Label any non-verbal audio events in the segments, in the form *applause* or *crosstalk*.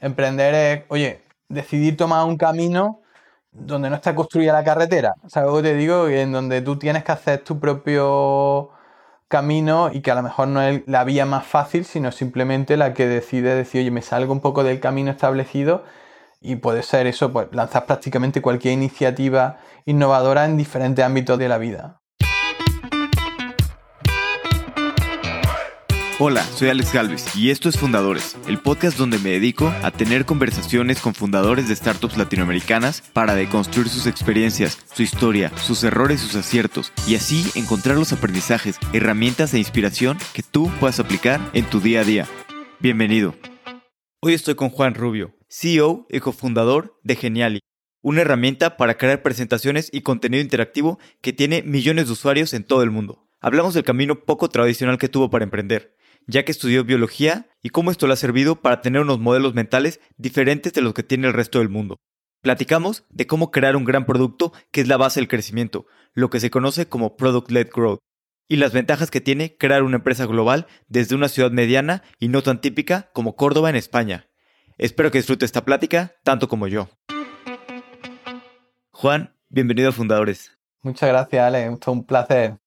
Emprender es, oye, decidir tomar un camino donde no está construida la carretera. ¿Sabes lo que te digo? En donde tú tienes que hacer tu propio camino y que a lo mejor no es la vía más fácil, sino simplemente la que decide decir, oye, me salgo un poco del camino establecido y puede ser eso, pues lanzar prácticamente cualquier iniciativa innovadora en diferentes ámbitos de la vida. Hola, soy Alex Galvez y esto es Fundadores, el podcast donde me dedico a tener conversaciones con fundadores de startups latinoamericanas para deconstruir sus experiencias, su historia, sus errores sus aciertos, y así encontrar los aprendizajes, herramientas e inspiración que tú puedas aplicar en tu día a día. Bienvenido. Hoy estoy con Juan Rubio, CEO y cofundador de Geniali, una herramienta para crear presentaciones y contenido interactivo que tiene millones de usuarios en todo el mundo. Hablamos del camino poco tradicional que tuvo para emprender ya que estudió biología y cómo esto le ha servido para tener unos modelos mentales diferentes de los que tiene el resto del mundo. Platicamos de cómo crear un gran producto que es la base del crecimiento, lo que se conoce como Product-Led Growth, y las ventajas que tiene crear una empresa global desde una ciudad mediana y no tan típica como Córdoba en España. Espero que disfrute esta plática tanto como yo. Juan, bienvenido a Fundadores. Muchas gracias, Ale. Fue un placer.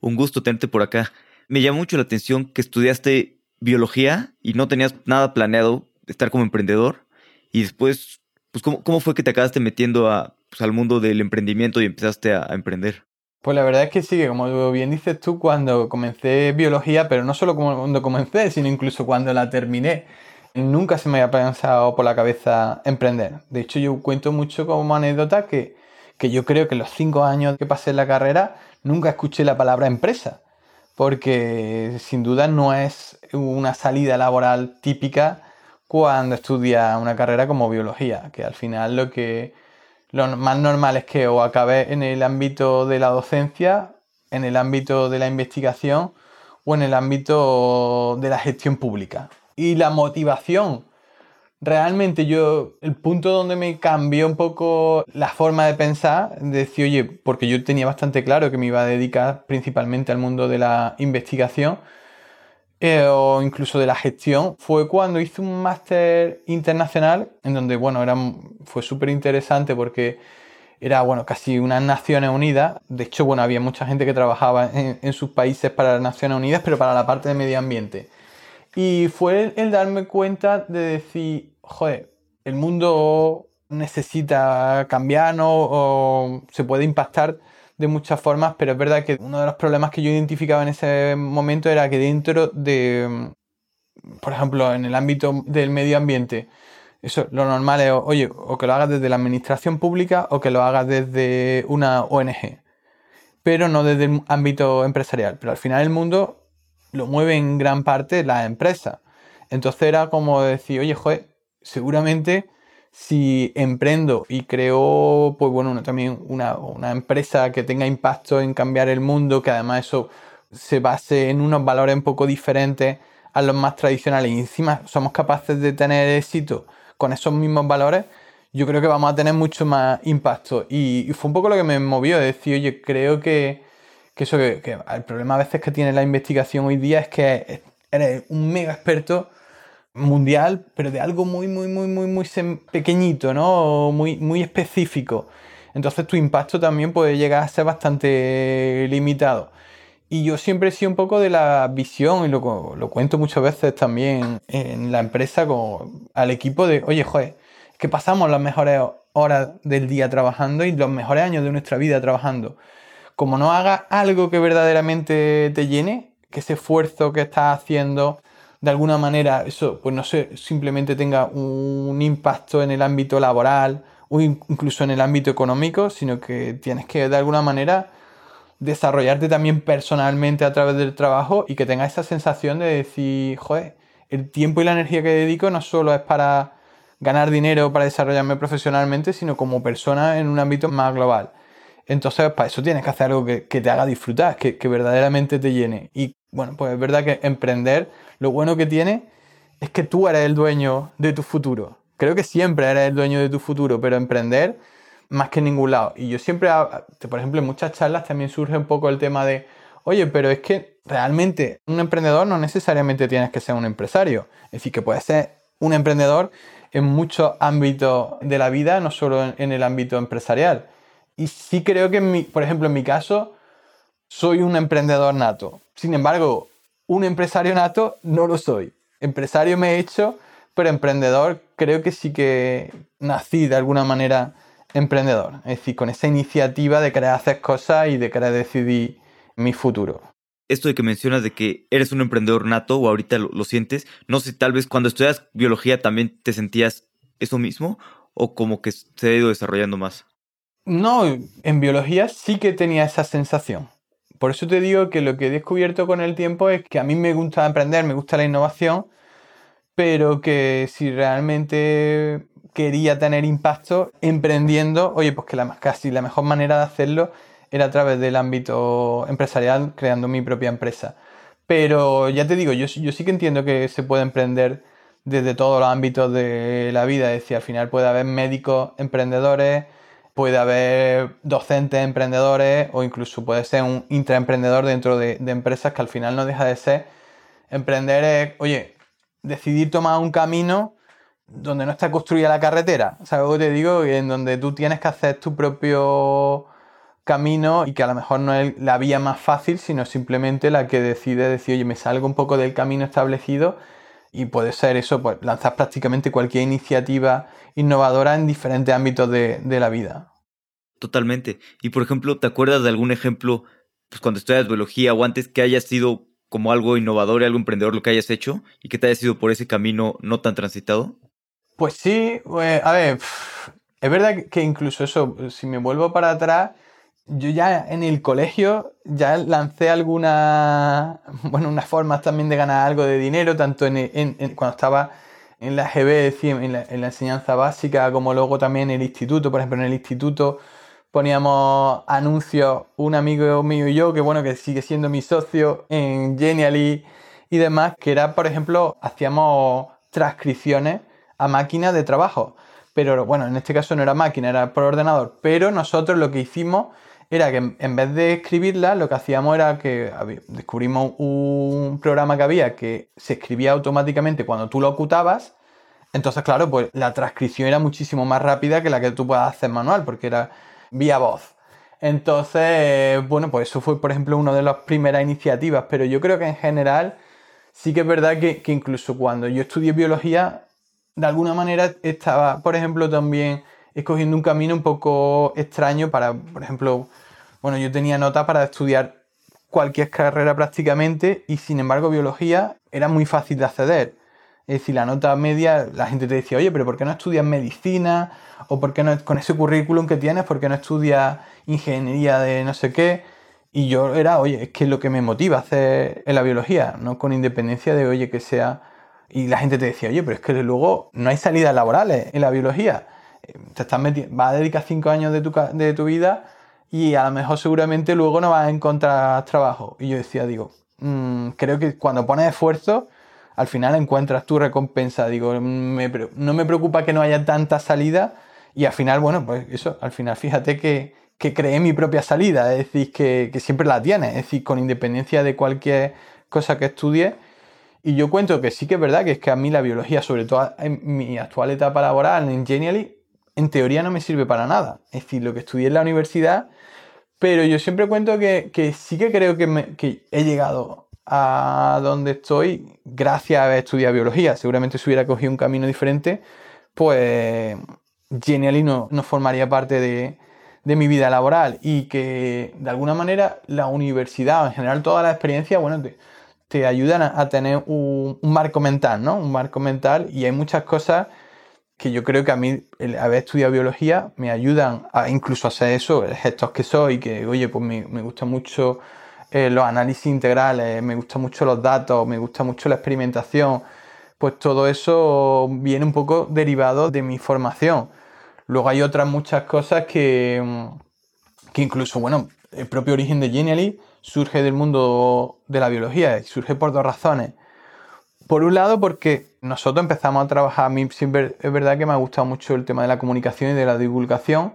Un gusto tenerte por acá me llamó mucho la atención que estudiaste biología y no tenías nada planeado estar como emprendedor. Y después, pues, ¿cómo, cómo fue que te acabaste metiendo pues, al mundo del emprendimiento y empezaste a, emprender? Pues la verdad es que sí, como bien dices tú, cuando comencé biología, pero no solo cuando comencé, sino incluso cuando la terminé, nunca se me había pensado por la cabeza emprender. De hecho, yo cuento mucho como anécdota que, que yo creo que los cinco años que pasé en la carrera nunca escuché la palabra empresa porque sin duda no es una salida laboral típica cuando estudia una carrera como biología, que al final lo que lo más normal es que o acabe en el ámbito de la docencia, en el ámbito de la investigación o en el ámbito de la gestión pública. Y la motivación realmente yo, el punto donde me cambió un poco la forma de pensar, decir, oye, porque yo tenía bastante claro que me iba a dedicar principalmente al mundo de la investigación eh, o incluso de la gestión, fue cuando hice un máster internacional en donde, bueno, era, fue súper interesante porque era, bueno, casi unas Naciones Unidas. De hecho, bueno, había mucha gente que trabajaba en sus países para las Naciones Unidas, pero para la parte de medio ambiente. Y fue el darme cuenta de decir, joder, el mundo necesita cambiar, ¿no? O se puede impactar de muchas formas, pero es verdad que uno de los problemas que yo identificaba en ese momento era que dentro de, por ejemplo, en el ámbito del medio ambiente, eso lo normal es, oye, o que lo hagas desde la administración pública o que lo hagas desde una ONG, pero no desde el ámbito empresarial. Pero al final el mundo lo mueve en gran parte la empresa. Entonces era como decir, oye, joder, seguramente si emprendo y creo, pues bueno, también una, empresa que tenga impacto en cambiar el mundo, que además eso se base en unos valores un poco diferentes a los más tradicionales y encima somos capaces de tener éxito con esos mismos valores, yo creo que vamos a tener mucho más impacto. Y, fue un poco lo que me movió, decir, oye, creo que, eso, que, que el problema a veces que tiene la investigación hoy día es que eres un mega experto mundial, pero de algo muy, muy, muy, muy, muy pequeñito, ¿no? Muy, muy específico. Entonces tu impacto también puede llegar a ser bastante limitado. Y yo siempre he sido un poco de la visión, y lo, cuento muchas veces también en la empresa con, al equipo de, oye, joder, que pasamos las mejores horas del día trabajando y los mejores años de nuestra vida trabajando. Como no hagas algo que verdaderamente te llene, que ese esfuerzo que estás haciendo de alguna manera eso, pues no sé, simplemente tenga un impacto en el ámbito laboral o incluso en el ámbito económico, sino que tienes que de alguna manera desarrollarte también personalmente a través del trabajo y que tengas esa sensación de decir, joder, el tiempo y la energía que dedico no solo es para ganar dinero, para desarrollarme profesionalmente, sino como persona en un ámbito más global. Entonces, para eso tienes que hacer algo que, te haga disfrutar, que, que, verdaderamente te llene. Y bueno, pues es verdad que emprender lo bueno que tiene es que tú eres el dueño de tu futuro. Creo que siempre eres el dueño de tu futuro, pero emprender más que en ningún lado. Y yo siempre, por ejemplo, en muchas charlas también surge un poco el tema de, oye, pero es que realmente un emprendedor no necesariamente tienes que ser un empresario. Es decir, que puedes ser un emprendedor en muchos ámbitos de la vida, no solo en, el ámbito empresarial. Y sí creo que, por ejemplo, en mi caso, soy un emprendedor nato. Sin embargo, un empresario nato no lo soy. Empresario me he hecho, pero emprendedor creo que sí que nací de alguna manera emprendedor. Es decir, con esa iniciativa de querer hacer cosas y de querer decidir mi futuro. Esto de que mencionas de que eres un emprendedor nato o ahorita lo, sientes, no sé, tal vez cuando estudias biología también te sentías eso mismo o como que se ha ido desarrollando más. No, en biología sí que tenía esa sensación. Por eso te digo que lo que he descubierto con el tiempo es que a mí me gusta aprender, me gusta la innovación, pero que si realmente quería tener impacto emprendiendo, oye, pues que la, casi la mejor manera de hacerlo era a través del ámbito empresarial, creando mi propia empresa. Pero ya te digo, yo, yo sí que entiendo que se puede emprender desde todos los ámbitos de la vida, es decir, al final puede haber médicos emprendedores, puede haber docentes emprendedores o incluso puede ser un intraemprendedor dentro de, empresas que al final no deja de ser emprender es, oye, decidir tomar un camino donde no está construida la carretera. O sea, algo te digo, en donde tú tienes que hacer tu propio camino y que a lo mejor no es la vía más fácil, sino simplemente la que decide decir, oye, me salgo un poco del camino establecido y puede ser eso, pues lanzar prácticamente cualquier iniciativa innovadora en diferentes ámbitos de, de la vida. Totalmente. Y por ejemplo, ¿te acuerdas de algún ejemplo, pues cuando estudias biología o antes, que haya sido como algo innovador y algo emprendedor lo que hayas hecho y que te haya sido por ese camino no tan transitado? Pues sí, pues, a ver, es verdad que incluso eso, si me vuelvo para atrás, yo ya en el colegio ya lancé algunas, bueno, unas formas también de ganar algo de dinero, tanto en, cuando estaba en la GB, en la, en la enseñanza básica, como luego también en el instituto. Por ejemplo, en el instituto poníamos anuncios, un amigo mío y yo, que bueno, que sigue siendo mi socio en Genially y demás, que era, por ejemplo, hacíamos transcripciones a máquina de trabajo. Pero bueno, en este caso no era máquina, era por ordenador. Pero nosotros lo que hicimos era que en vez de escribirla, lo que hacíamos era que descubrimos un programa que había que se escribía automáticamente cuando tú lo ocultabas. Entonces, claro, pues la transcripción era muchísimo más rápida que la que tú puedas hacer manual, porque era vía voz. Entonces, bueno, pues eso fue, por ejemplo, una de las primeras iniciativas, pero yo creo que en general sí que es verdad que, que incluso cuando yo estudié biología, de alguna manera estaba, por ejemplo, también escogiendo un camino un poco extraño para, por ejemplo, bueno, yo tenía nota para estudiar cualquier carrera prácticamente y sin embargo biología era muy fácil de acceder. Es decir, la nota media, la gente te decía, oye, pero ¿por qué no estudias medicina? ¿O por qué no, con ese currículum que tienes, por qué no estudias ingeniería de no sé qué? Y yo era, oye, es que es lo que me motiva hacer en la biología, no con independencia de, oye, que sea y la gente te decía, oye, pero es que luego no hay salidas laborales en la biología. Te estás vas a dedicar cinco años de tu, de tu vida y a lo mejor seguramente luego no vas a encontrar trabajo. Y yo decía, digo, mm, creo que cuando pones esfuerzo, al final encuentras tu recompensa. Digo, no me preocupa que no haya tanta salida y al final, bueno, pues eso, al final fíjate que, que creé mi propia salida, es decir, que, que siempre la tienes, es decir, con independencia de cualquier cosa que estudies y yo cuento que sí que es verdad que es que a mí la biología, sobre todo en mi actual etapa laboral en Genially, en teoría no me sirve para nada. Es decir, lo que estudié en la universidad, pero yo siempre cuento que, sí que creo que, que, he llegado a donde estoy gracias a haber estudiado biología. Seguramente si hubiera cogido un camino diferente, pues Genially no, no formaría parte de, de mi vida laboral y que de alguna manera la universidad, en general toda la experiencia, bueno, te ayudan a, tener un, marco mental, ¿no? Un marco mental y hay muchas cosas que yo creo que a mí, haber estudiado biología, me ayudan a incluso a hacer eso, gestos que soy, que oye, pues me, me gusta mucho eh, los análisis integrales, me gustan mucho los datos, me gusta mucho la experimentación, pues todo eso viene un poco derivado de mi formación. Luego hay otras muchas cosas que, que incluso, bueno, el propio origen de Genially surge del mundo de la biología y surge por dos razones. Por un lado, porque nosotros empezamos a trabajar, a mí siempre es verdad que me ha gustado mucho el tema de la comunicación y de la divulgación,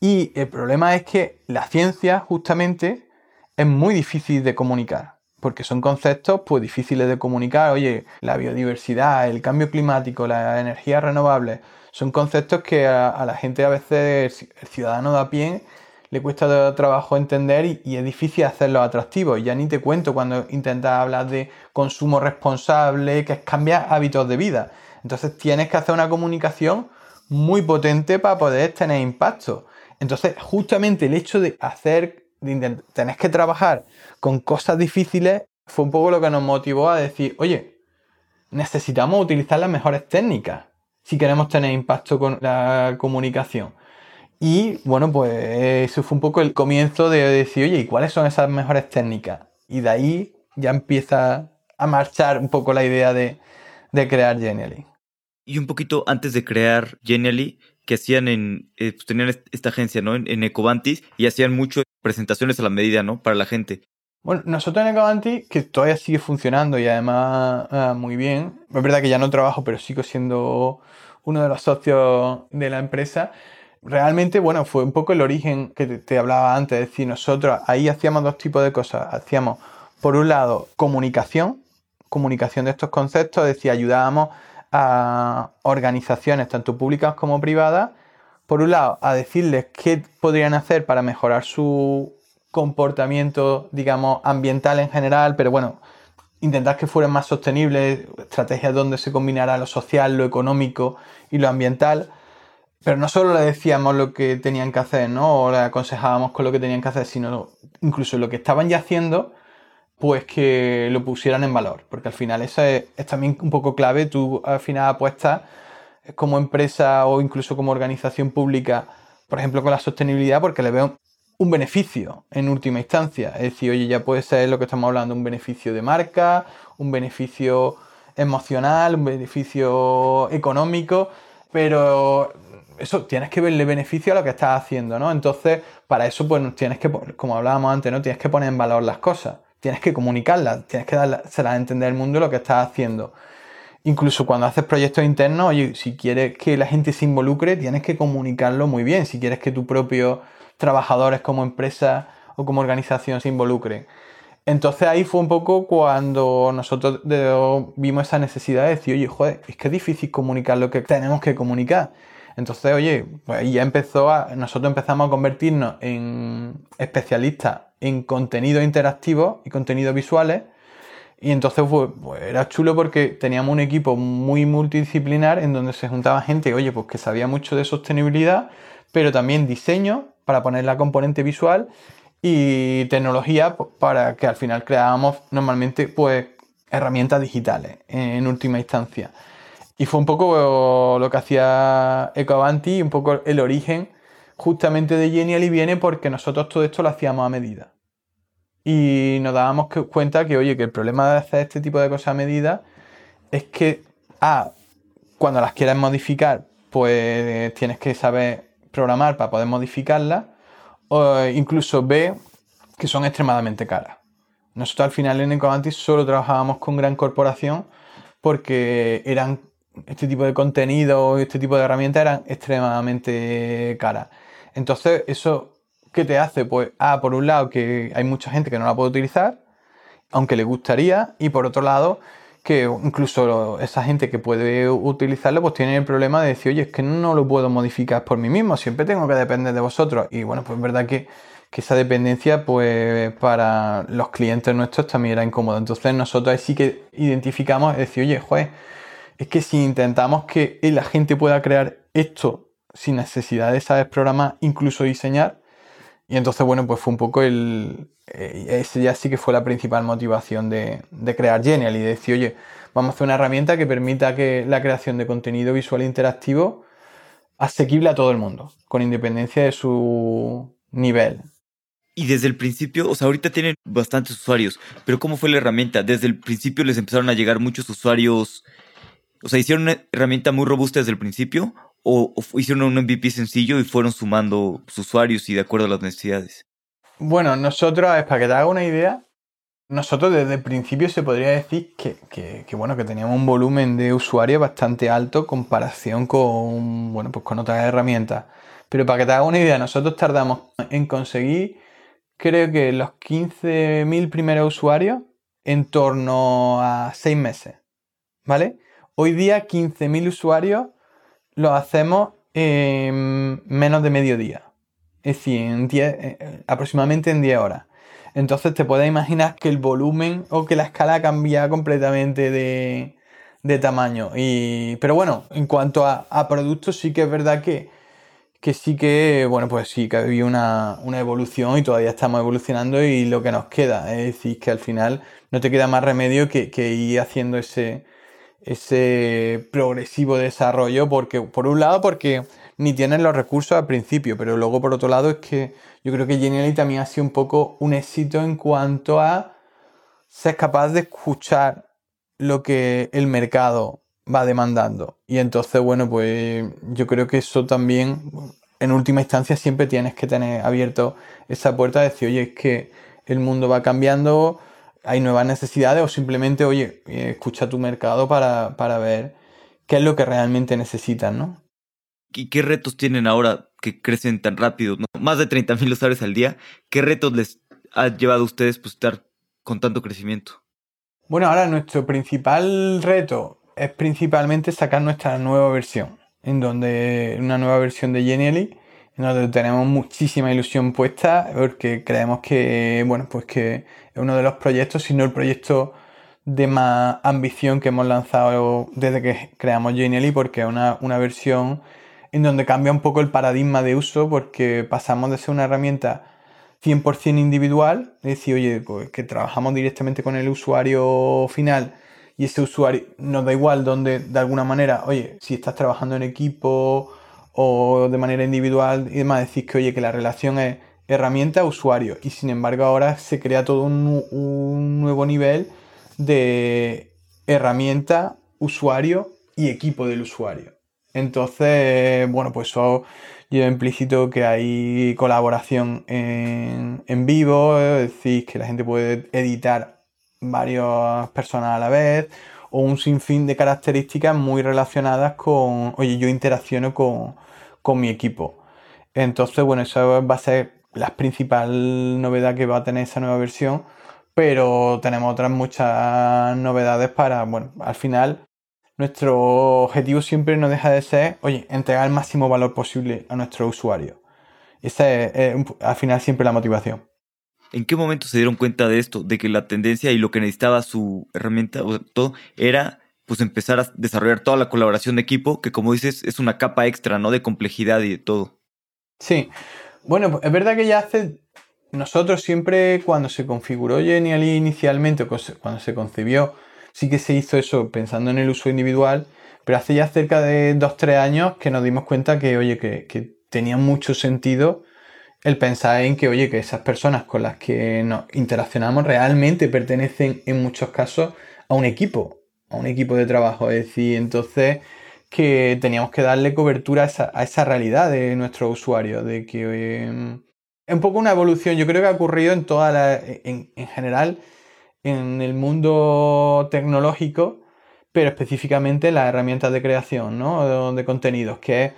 y el problema es que la ciencia justamente es muy difícil de comunicar, porque son conceptos pues difíciles de comunicar. Oye, la biodiversidad, el cambio climático, la energía renovable, son conceptos que a, la gente a veces, el ciudadano de a pie, le cuesta trabajo entender y, es difícil hacerlos atractivos. Ya ni te cuento cuando intentas hablar de consumo responsable, que es cambiar hábitos de vida. Entonces tienes que hacer una comunicación muy potente para poder tener impacto. Entonces, justamente el hecho de hacer, de tener que trabajar con cosas difíciles, fue un poco lo que nos motivó a decir, oye, necesitamos utilizar las mejores técnicas si queremos tener impacto con la comunicación. Y bueno, pues eso fue un poco el comienzo de decir, oye, ¿y cuáles son esas mejores técnicas? Y de ahí ya empieza a marchar un poco la idea de, crear Genially. Y un poquito antes de crear Genially, que hacían en, eh, pues tenían esta agencia, ¿no? En, Ecovantis y hacían muchas presentaciones a la medida, ¿no? Para la gente. Bueno, nosotros en Ecovantis, que todavía sigue funcionando y además ah, muy bien, es verdad que ya no trabajo, pero sigo siendo uno de los socios de la empresa, realmente, bueno, fue un poco el origen que te, hablaba antes, es decir, nosotros ahí hacíamos dos tipos de cosas. Hacíamos, por un lado, comunicación, comunicación de estos conceptos, es decir, ayudábamos a organizaciones, tanto públicas como privadas, por un lado, a decirles qué podrían hacer para mejorar su comportamiento, digamos, ambiental en general, pero bueno, intentar que fueran más sostenibles, estrategias donde se combinara lo social, lo económico y lo ambiental. Pero no solo le decíamos lo que tenían que hacer, ¿no? O le aconsejábamos con lo que tenían que hacer, sino incluso lo que estaban ya haciendo, pues que lo pusieran en valor. Porque al final eso es, también un poco clave. Tú al final apuestas como empresa o incluso como organización pública, por ejemplo, con la sostenibilidad, porque le veo un beneficio en última instancia. Es decir, oye, ya puede ser lo que estamos hablando, un beneficio de marca, un beneficio emocional, un beneficio económico, pero eso tienes que verle beneficio a lo que estás haciendo, ¿no? Entonces, para eso, pues tienes que, como hablábamos antes, ¿no? Tienes que poner en valor las cosas, tienes que comunicarlas, tienes que darse a entender al mundo lo que estás haciendo. Incluso cuando haces proyectos internos, oye, si quieres que la gente se involucre, tienes que comunicarlo muy bien. Si quieres que tus propios trabajadores como empresa o como organización se involucren. Entonces ahí fue un poco cuando nosotros vimos esa necesidad de decir, oye, joder, es que es difícil comunicar lo que tenemos que comunicar. Entonces, oye, pues ya empezó a, nosotros empezamos a convertirnos en especialistas en contenido interactivo y contenidos visuales. Y entonces pues, pues, era chulo porque teníamos un equipo muy multidisciplinar en donde se juntaba gente, oye, pues que sabía mucho de sostenibilidad, pero también diseño para poner la componente visual y tecnología para que al final creábamos normalmente pues herramientas digitales en última instancia. Y fue un poco lo que hacía Ecoavanti, un poco el origen justamente de Genial y viene porque nosotros todo esto lo hacíamos a medida. Y nos dábamos cuenta que, oye, que el problema de hacer este tipo de cosas a medida es que, A, cuando las quieras modificar, pues tienes que saber programar para poder modificarlas, o incluso B, que son extremadamente caras. Nosotros al final en Ecoavanti solo trabajábamos con gran corporación porque eran este tipo de contenido, este tipo de herramientas eran extremadamente caras. Entonces, ¿eso qué te hace? Pues, ah, por un lado, que hay mucha gente que no la puede utilizar, aunque le gustaría, y por otro lado, que incluso esa gente que puede utilizarlo, pues tiene el problema de decir, oye, es que no lo puedo modificar por mí mismo, siempre tengo que depender de vosotros. Y bueno, pues es verdad que, que esa dependencia, pues para los clientes nuestros también era incómodo. Entonces nosotros ahí sí que identificamos, es decir, oye, juez, es que si intentamos que la gente pueda crear esto sin necesidad de saber programar, incluso diseñar, y entonces, bueno, pues fue un poco el... Eh, ese ya sí que fue la principal motivación de, crear Genial y de decir, oye, vamos a hacer una herramienta que permita que la creación de contenido visual interactivo asequible a todo el mundo, con independencia de su nivel. Y desde el principio, o sea, ahorita tienen bastantes usuarios, pero ¿cómo fue la herramienta? Desde el principio les empezaron a llegar muchos usuarios o sea, ¿hicieron una herramienta muy robusta desde el principio? ¿O, hicieron un MVP sencillo y fueron sumando sus usuarios y de acuerdo a las necesidades? Bueno, nosotros, para que te haga una idea, nosotros desde el principio se podría decir que, bueno, que teníamos un volumen de usuarios bastante alto en comparación con, bueno, pues con otras herramientas. Pero para que te haga una idea, nosotros tardamos en conseguir, creo que los 15.000 primeros usuarios en torno a seis meses, ¿vale? Hoy día 15.000 usuarios lo hacemos en menos de medio día, es decir, en eh, aproximadamente en 10 horas. Entonces te puedes imaginar que el volumen o que la escala cambia completamente de, tamaño. Y, pero bueno, en cuanto a, productos, sí que es verdad que, que, sí que, bueno, pues sí que ha habido una, evolución y todavía estamos evolucionando y lo que nos queda. Es decir, que al final no te queda más remedio que, que ir haciendo ese, ese progresivo desarrollo, porque por un lado, porque ni tienen los recursos al principio, pero luego por otro lado es que yo creo que Genially también ha sido un poco un éxito en cuanto a ser capaz de escuchar lo que el mercado va demandando. Y entonces, bueno, pues yo creo que eso también, en última instancia, siempre tienes que tener abierto esa puerta de decir, oye, es que el mundo va cambiando, hay nuevas necesidades, o simplemente, oye, eh, escucha tu mercado para, para ver qué es lo que realmente necesitan, ¿no? ¿Y qué retos tienen ahora que crecen tan rápido? Más de 30 mil usuarios al día. ¿Qué retos les ha llevado a ustedes pues, estar con tanto crecimiento? Bueno, ahora nuestro principal reto es principalmente sacar nuestra nueva versión, en donde una nueva versión de Genially, en donde tenemos muchísima ilusión puesta, porque creemos que, bueno, pues que es uno de los proyectos, si no el proyecto de más ambición que hemos lanzado desde que creamos Genially, porque es una, una versión en donde cambia un poco el paradigma de uso porque pasamos de ser una herramienta 100% individual, es decir, oye, pues que trabajamos directamente con el usuario final y ese usuario nos da igual donde, de alguna manera, oye, si estás trabajando en equipo o de manera individual y demás, decís que, oye, que la relación es herramienta-usuario y sin embargo ahora se crea todo un, nuevo nivel de herramienta, usuario y equipo del usuario. Entonces, bueno, pues eso lleva implícito que hay colaboración en, vivo, es decir, que la gente puede editar varias personas a la vez, o un sinfín de características muy relacionadas con, oye, yo interacciono con, con mi equipo. Entonces, bueno, eso va a ser la principal novedad que va a tener esa nueva versión, pero tenemos otras muchas novedades para, bueno, al final nuestro objetivo siempre no deja de ser, oye, entregar el máximo valor posible a nuestro usuario. Esa es, al final siempre la motivación. ¿En qué momento se dieron cuenta de esto? De que la tendencia y lo que necesitaba su herramienta, o todo, era pues empezar a desarrollar toda la colaboración de equipo, que como dices, es una capa extra, ¿no? De complejidad y de todo. Sí. Bueno, es verdad que ya hace. Nosotros siempre, cuando se configuró Genially inicialmente, cuando se concibió, sí que se hizo eso pensando en el uso individual, pero hace ya cerca de 2-3 años que nos dimos cuenta que, oye, que, tenía mucho sentido el pensar en que, oye, que esas personas con las que nos interaccionamos realmente pertenecen en muchos casos a un equipo, a un equipo de trabajo. Es decir, entonces que teníamos que darle cobertura a esa, realidad de nuestros usuarios, de que em, es un poco una evolución, yo creo que ha ocurrido en toda la, en general, en el mundo tecnológico, pero específicamente las herramientas de creación, ¿no? De, contenidos, que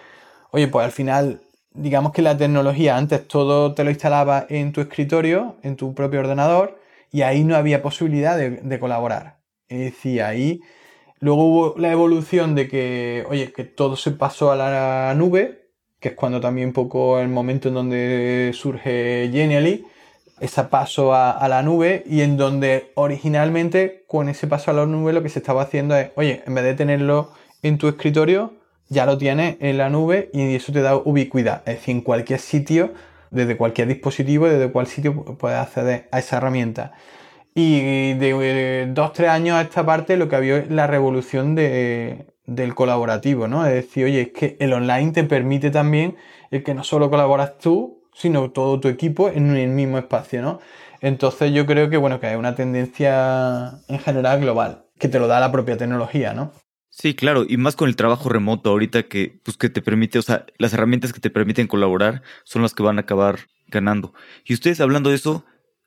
oye, pues al final, digamos que la tecnología antes todo te lo instalaba en tu escritorio, en tu propio ordenador, y ahí no había posibilidad de, colaborar. Es decir, ahí luego hubo la evolución de que, oye, que todo se pasó a la nube, que es cuando también poco el momento en donde surge Genially, ese paso a, la nube y en donde originalmente con ese paso a la nube lo que se estaba haciendo es, oye, en vez de tenerlo en tu escritorio, ya lo tienes en la nube y eso te da ubicuidad. Es decir, en cualquier sitio, desde cualquier dispositivo, desde cualquier sitio puedes acceder a esa herramienta. Y de dos, tres años a esta parte lo que había es la revolución del colaborativo, ¿no? Es decir, oye, es que el online te permite también el que no solo colaboras tú, sino todo tu equipo en el mismo espacio, ¿no? Entonces yo creo que, bueno, que hay una tendencia en general global, que te lo da la propia tecnología, ¿no? Sí, claro, y más con el trabajo remoto ahorita que, pues, que te permite, o sea, las herramientas que te permiten colaborar son las que van a acabar ganando. Y ustedes hablando de eso,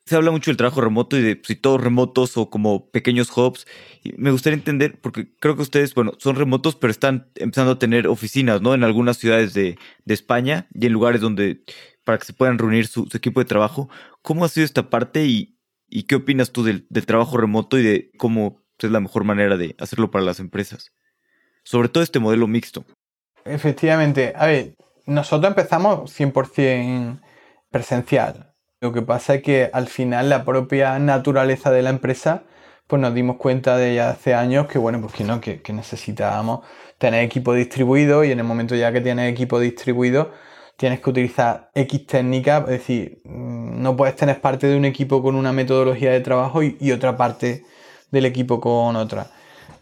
se habla mucho del trabajo remoto y de pues, si todos remotos o como pequeños hubs. Y me gustaría entender, porque creo que ustedes, bueno, son remotos, pero están empezando a tener oficinas, ¿no? En algunas ciudades de, de España y en lugares donde para que se puedan reunir su, equipo de trabajo. ¿Cómo ha sido esta parte y, ¿Y qué opinas tú del, trabajo remoto y de cómo es la mejor manera de hacerlo para las empresas? Sobre todo este modelo mixto. Efectivamente, a ver, nosotros empezamos 100% presencial. Lo que pasa es que al final la propia naturaleza de la empresa, pues nos dimos cuenta de ya hace años que bueno, pues que no, que, que necesitábamos tener equipo distribuido y en el momento ya que tienes equipo distribuido, tienes que utilizar X técnicas, es decir, mm, no puedes tener parte de un equipo con una metodología de trabajo y, otra parte del equipo con otra.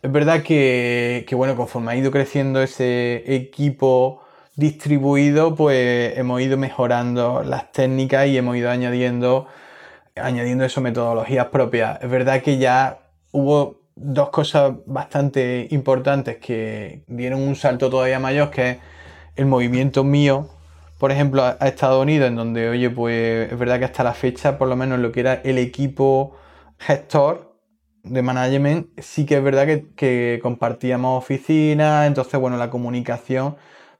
Es verdad que, bueno, conforme ha ido creciendo ese equipo distribuido, pues hemos ido mejorando las técnicas y hemos ido añadiendo, añadiendo eso, metodologías propias. Es verdad que ya hubo dos cosas bastante importantes que dieron un salto todavía mayor, que el movimiento mío por ejemplo, a, Estados Unidos, en donde, oye, pues es verdad que hasta la fecha, por lo menos lo que era el equipo gestor de management, sí que es verdad que, compartíamos oficinas, entonces, bueno, la comunicación,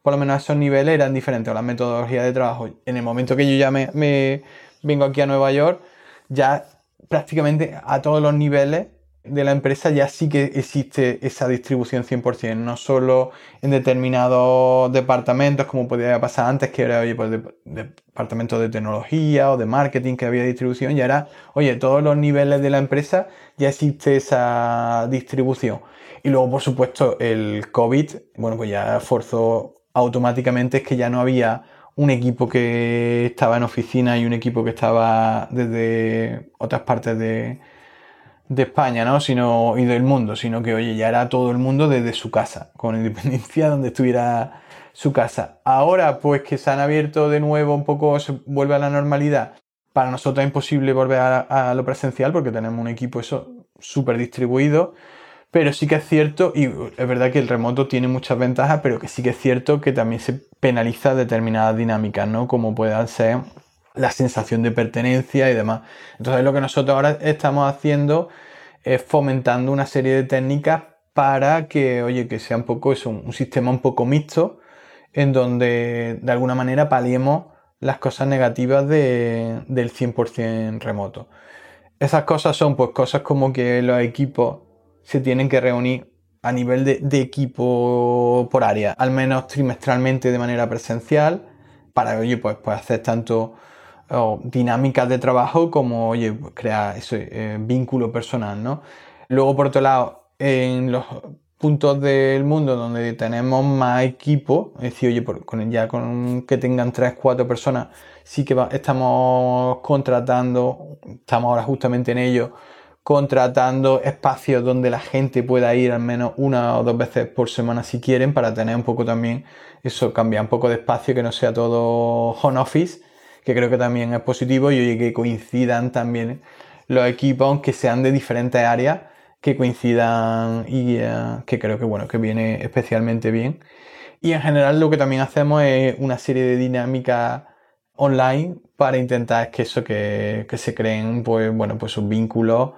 por lo menos a esos niveles eran diferentes, o las metodologías de trabajo. En el momento que yo ya me vengo aquí a Nueva York, ya prácticamente a todos los niveles de la empresa ya sí que existe esa distribución 100%, no solo en determinados departamentos como podía pasar antes, que era, oye, pues de, departamentos de tecnología o de marketing que había distribución, ya era, oye, todos los niveles de la empresa ya existe esa distribución. Y luego, por supuesto, el COVID, bueno, pues ya forzó automáticamente es que ya no había un equipo que estaba en oficina y un equipo que estaba desde otras partes de, España, ¿no? Sino, y del mundo, sino que, oye, ya era todo el mundo desde su casa, con independencia donde estuviera su casa. Ahora, pues que se han abierto de nuevo un poco, se vuelve a la normalidad. Para nosotros es imposible volver a, lo presencial porque tenemos un equipo eso súper distribuido. Pero sí que es cierto, y es verdad que el remoto tiene muchas ventajas, pero que sí que es cierto que también se penaliza determinadas dinámicas, ¿no? Como puedan ser la sensación de pertenencia y demás. Entonces lo que nosotros ahora estamos haciendo es fomentando una serie de técnicas para que, oye, que sea un poco eso, un sistema un poco mixto, en donde de alguna manera paliemos las cosas negativas del 100% remoto. Esas cosas son pues cosas como que los equipos se tienen que reunir a nivel de, equipo por área, al menos trimestralmente de manera presencial, para oye, pues, pues hacer tanto dinámicas de trabajo como, oye, crear ese eh, vínculo personal, ¿no? Luego, por otro lado, en los puntos del mundo donde tenemos más equipo, es decir, oye, con, ya con que tengan 3, 4 personas, sí que estamos contratando, estamos ahora justamente en ello, contratando espacios donde la gente pueda ir al menos una o dos veces por semana si quieren, para tener un poco también eso, cambiar un poco de espacio, que no sea todo home office que creo que también es positivo y que coincidan también los equipos, aunque sean de diferentes áreas, que coincidan y eh, que creo que bueno, que viene especialmente bien. Y en general lo que también hacemos es una serie de dinámicas online para intentar que eso, que, se creen pues bueno, pues sus vínculos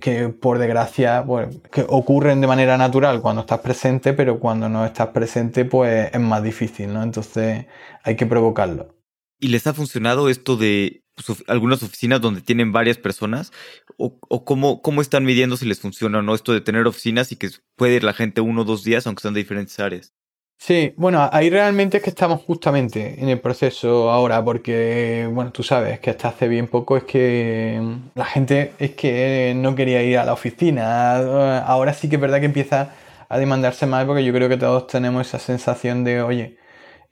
que por desgracia que ocurren de manera natural cuando estás presente, pero cuando no estás presente pues es más difícil, ¿no? Entonces hay que provocarlo. ¿Y les ha funcionado esto de algunas oficinas donde tienen varias personas? ¿O, cómo, cómo, están midiendo si les funciona o no esto de tener oficinas y que puede ir la gente uno o dos días aunque sean de diferentes áreas? Sí, bueno, ahí realmente es que estamos justamente en el proceso ahora, porque, bueno, tú sabes que hasta hace bien poco es que la gente es que no quería ir a la oficina. Ahora sí que es verdad que empieza a demandarse más, porque yo creo que todos tenemos esa sensación de, oye,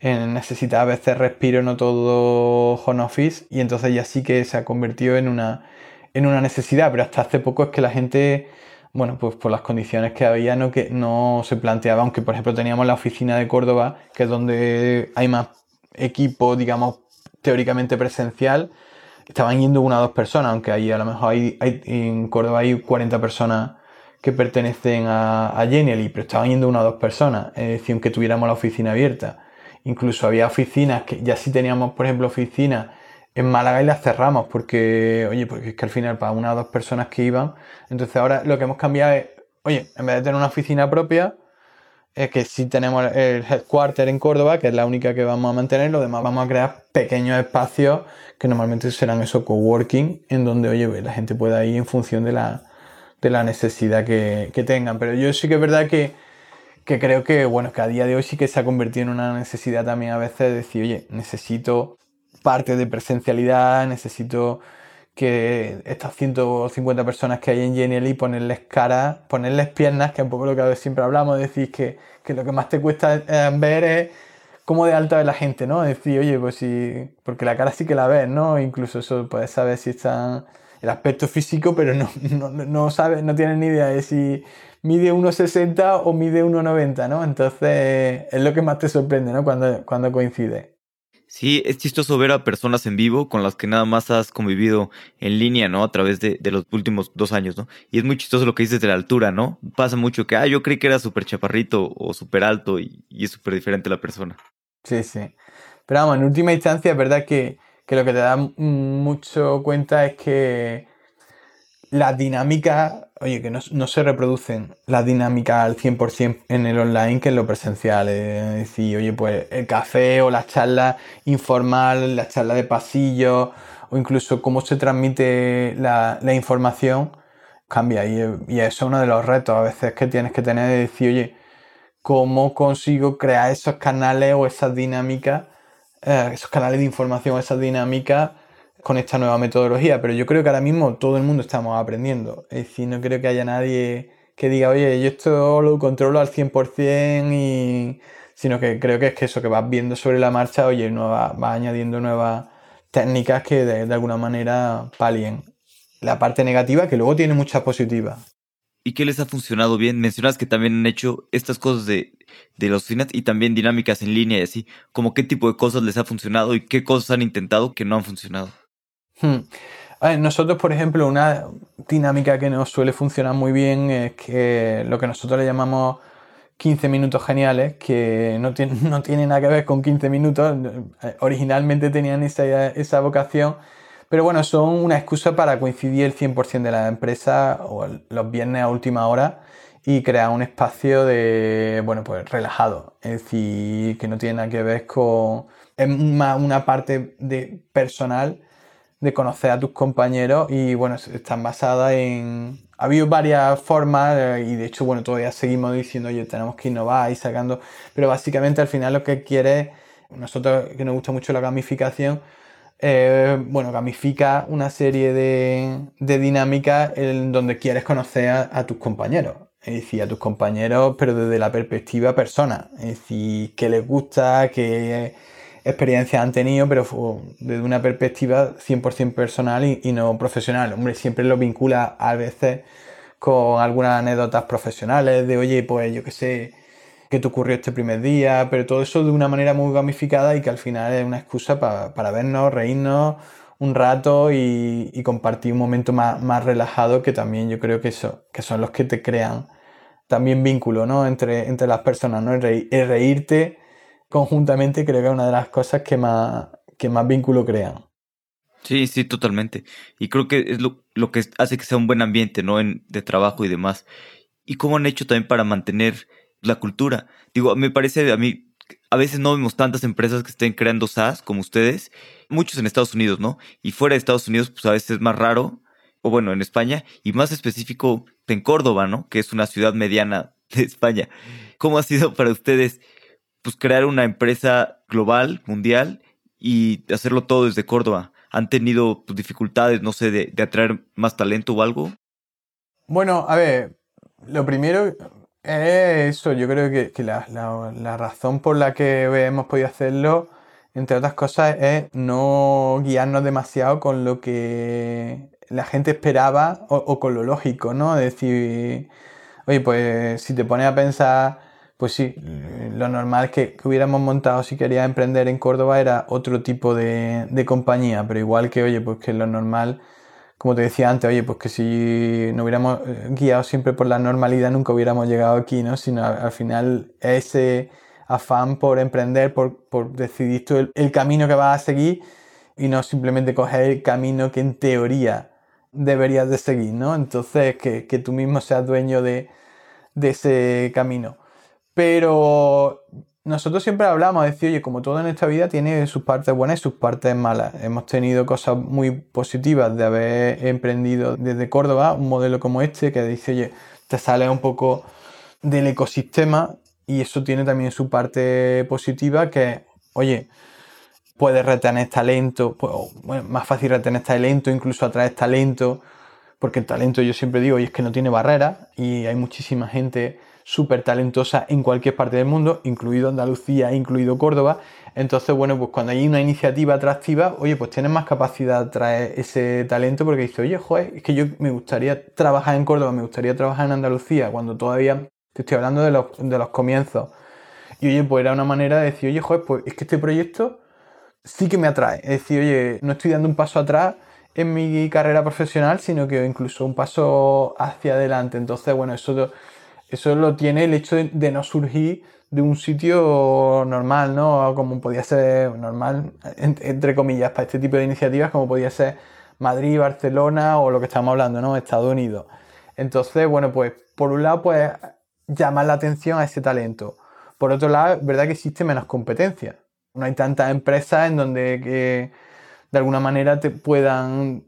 necesita a veces respiro, no todo home office, y entonces ya sí que se ha convertido en una, en una necesidad, pero hasta hace poco es que la gente, bueno, pues por las condiciones que había, no, que no se planteaba, aunque por ejemplo teníamos la oficina de Córdoba, que es donde hay más equipo, digamos, teóricamente presencial, estaban yendo una o dos personas, aunque ahí a lo mejor hay, en Córdoba hay 40 personas que pertenecen a, a Genially, pero estaban yendo una o dos personas, es decir, aunque tuviéramos la oficina abierta. Incluso había oficinas que ya sí teníamos, por ejemplo, oficinas en Málaga y las cerramos porque, oye, porque es que al final para una o dos personas que iban, entonces ahora lo que hemos cambiado es, oye, en vez de tener una oficina propia, es que sí tenemos el headquarter en Córdoba, que es la única que vamos a mantener, lo demás vamos a crear pequeños espacios que normalmente serán esos coworking, en donde, oye, pues, la gente pueda ir en función de la, de la necesidad que, que tengan. Pero yo sí que es verdad que, que creo que, bueno, que a día de hoy sí que se ha convertido en una necesidad también a veces de decir, oye, necesito parte de presencialidad, necesito que estas 150 personas que hay en Genially ponerles cara, ponerles piernas, que es un poco lo que siempre hablamos, decir que, que lo que más te cuesta eh, ver es cómo de alta es la gente, ¿no? Decir, oye, pues sí, porque la cara sí que la ves, ¿no? Incluso eso puedes saber si están el aspecto físico, pero no, no, no sabes, no tienes ni idea de si mide 1,60 o mide 1,90, ¿no? Entonces es lo que más te sorprende, ¿no? Cuando, cuando coincide. Sí, es chistoso ver a personas en vivo con las que nada más has convivido en línea, ¿no? A través de, los últimos dos años, ¿no? Y es muy chistoso lo que dices de la altura, ¿no? Pasa mucho que, ah, yo creí que era súper chaparrito o súper alto y, es súper diferente la persona. Sí, sí. Pero vamos, en última instancia es verdad que, que lo que te da mucho cuenta es que las dinámicas, oye, que no, se reproducen las dinámicas al 100% en el online que en lo presencial. Es decir, oye, pues el café o las charlas informal, las charlas de pasillo o incluso cómo se transmite la, información cambia. Y, y, eso es uno de los retos a veces que tienes que tener de decir, oye, ¿cómo consigo crear esos canales o esas dinámicas, eh, esos canales de información, esas dinámicas? Con esta nueva metodología, pero yo creo que ahora mismo todo el mundo estamos aprendiendo. Es decir, no creo que haya nadie que diga, oye, yo esto lo controlo al 100% y... sino que creo que es que eso que vas viendo sobre la marcha, oye, vas va añadiendo nuevas técnicas que de, alguna manera palien la parte negativa, que luego tiene muchas positivas. ¿Y qué les ha funcionado bien? Mencionas que también han hecho estas cosas de, de los finas y también dinámicas en línea y así. ¿Cómo qué tipo de cosas les ha funcionado y qué cosas han intentado que no han funcionado? Hmm. nosotros, por ejemplo, una dinámica que nos suele funcionar muy bien es que lo que nosotros le llamamos 15 minutos geniales, que *laughs* no, tiene, nada que ver con 15 minutos, originalmente tenían esa, esa vocación, pero bueno, son una excusa para coincidir el 100% de la empresa o los viernes a última hora y crear un espacio de, bueno, pues relajado, es decir, que no tiene nada que ver con, es más una parte de personal de conocer a tus compañeros y bueno, están basadas en... Ha habido varias formas eh, y de hecho, bueno, todavía seguimos diciendo, oye, tenemos que innovar y sacando, pero básicamente al final lo que quiere, nosotros que nos gusta mucho la gamificación, eh, bueno, gamifica una serie de, de dinámicas en donde quieres conocer a, tus compañeros. Es decir, a tus compañeros, pero desde la perspectiva persona. Es decir, qué les gusta, qué experiencias han tenido, pero desde una perspectiva 100% personal y, no profesional. Hombre, siempre lo vincula a veces con algunas anécdotas profesionales de, oye, pues yo qué sé, qué te ocurrió este primer día, pero todo eso de una manera muy gamificada y que al final es una excusa para, vernos, reírnos un rato y, compartir un momento más, relajado que también yo creo que, eso, que son los que te crean también vínculo ¿no? entre, entre las personas, ¿no? el reírte conjuntamente creo que es una de las cosas que más, que más vínculo crean. Sí, sí, totalmente. Y creo que es lo, lo que hace que sea un buen ambiente, ¿no? En, de trabajo y demás. ¿Y cómo han hecho también para mantener la cultura? Digo, me parece a mí, a veces no vemos tantas empresas que estén creando SaaS como ustedes, muchos en Estados Unidos, ¿no? Y fuera de Estados Unidos, pues a veces es más raro, o bueno, en España, y más específico en Córdoba, ¿no? Que es una ciudad mediana de España. ¿Cómo ha sido para ustedes pues crear una empresa global, mundial y hacerlo todo desde Córdoba? ¿Han tenido pues, dificultades, no sé, de, atraer más talento o algo? Bueno, a ver, lo primero es eso, yo creo que, la, la, razón por la que hemos podido hacerlo, entre otras cosas, es no guiarnos demasiado con lo que la gente esperaba o, o con lo lógico, ¿no? Es decir, oye, pues si te pones a pensar pues sí, lo normal que, que, hubiéramos montado si quería emprender en Córdoba era otro tipo de, compañía, pero igual que, oye, pues que lo normal, como te decía antes, oye, pues que si no hubiéramos eh, guiado siempre por la normalidad nunca hubiéramos llegado aquí, ¿no? Sino al, final ese afán por emprender, por, decidir tú el, camino que vas a seguir y no simplemente coger el camino que en teoría deberías de seguir, ¿no? Entonces, que, tú mismo seas dueño de, de ese camino. Pero nosotros siempre hablamos, de decir, oye, como todo en esta vida tiene sus partes buenas y sus partes malas. Hemos tenido cosas muy positivas de haber emprendido desde Córdoba un modelo como este que dice, oye, te sale un poco del ecosistema y eso tiene también su parte positiva que, oye, puedes retener talento, pues, bueno, más fácil retener talento, incluso atraer talento, porque el talento yo siempre digo, y es que no tiene barreras y hay muchísima gente súper talentosa en cualquier parte del mundo, incluido Andalucía, incluido Córdoba. Entonces, bueno, pues cuando hay una iniciativa atractiva, oye, pues tienes más capacidad de traer ese talento porque dices, oye, joder, es que yo me gustaría trabajar en Córdoba, me gustaría trabajar en Andalucía, cuando todavía te estoy hablando de los, de los comienzos. Y oye, pues era una manera de decir, oye, joder, pues es que este proyecto sí que me atrae. Es decir, oye, no estoy dando un paso atrás en mi carrera profesional, sino que incluso un paso hacia adelante. Entonces, bueno, eso eso lo tiene el hecho de, no surgir de un sitio normal, ¿no? Como podía ser normal, entre comillas, para este tipo de iniciativas, como podía ser Madrid, Barcelona o lo que estamos hablando, ¿no? Estados Unidos. Entonces, bueno, pues por un lado, pues llamar la atención a ese talento. Por otro lado, es verdad que existe menos competencia. No hay tantas empresas en donde que de alguna manera te puedan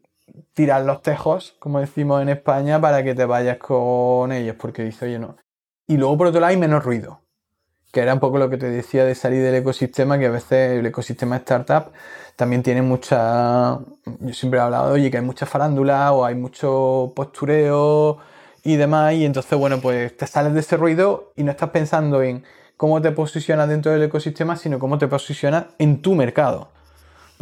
tirar los tejos, como decimos en España, para que te vayas con ellos, porque dice, oye, no. Y luego, por otro lado, hay menos ruido, que era un poco lo que te decía de salir del ecosistema, que a veces el ecosistema startup también tiene mucha. Yo siempre he hablado, oye, que hay mucha farándula o hay mucho postureo y demás, y entonces, bueno, pues te sales de ese ruido y no estás pensando en cómo te posicionas dentro del ecosistema, sino cómo te posicionas en tu mercado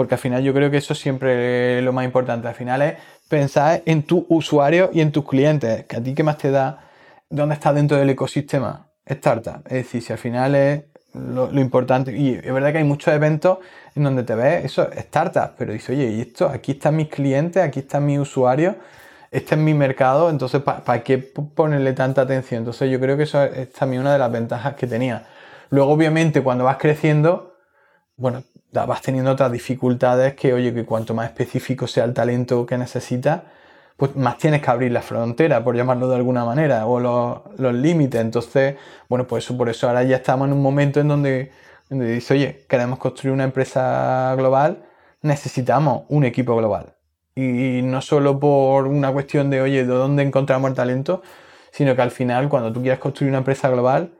porque al final yo creo que eso siempre es lo más importante. Al final es pensar en tu usuario y en tus clientes, que a ti qué más te da, dónde estás dentro del ecosistema startup. Es decir, si al final es lo, importante, y es verdad que hay muchos eventos en donde te ves eso, startup, pero dices, oye, y esto, aquí están mis clientes, aquí están mis usuarios, este es mi mercado, entonces, ¿para qué ponerle tanta atención? Entonces, yo creo que eso es también una de las ventajas que tenía. Luego, obviamente, cuando vas creciendo, bueno, vas teniendo otras dificultades que, oye, que cuanto más específico sea el talento que necesitas, pues más tienes que abrir la frontera, por llamarlo de alguna manera, o los, límites. Entonces, bueno, pues eso, por eso ahora ya estamos en un momento en donde, donde dice, oye, queremos construir una empresa global, necesitamos un equipo global. Y no solo por una cuestión de, oye, ¿de dónde encontramos el talento? Sino que al final, cuando tú quieres construir una empresa global,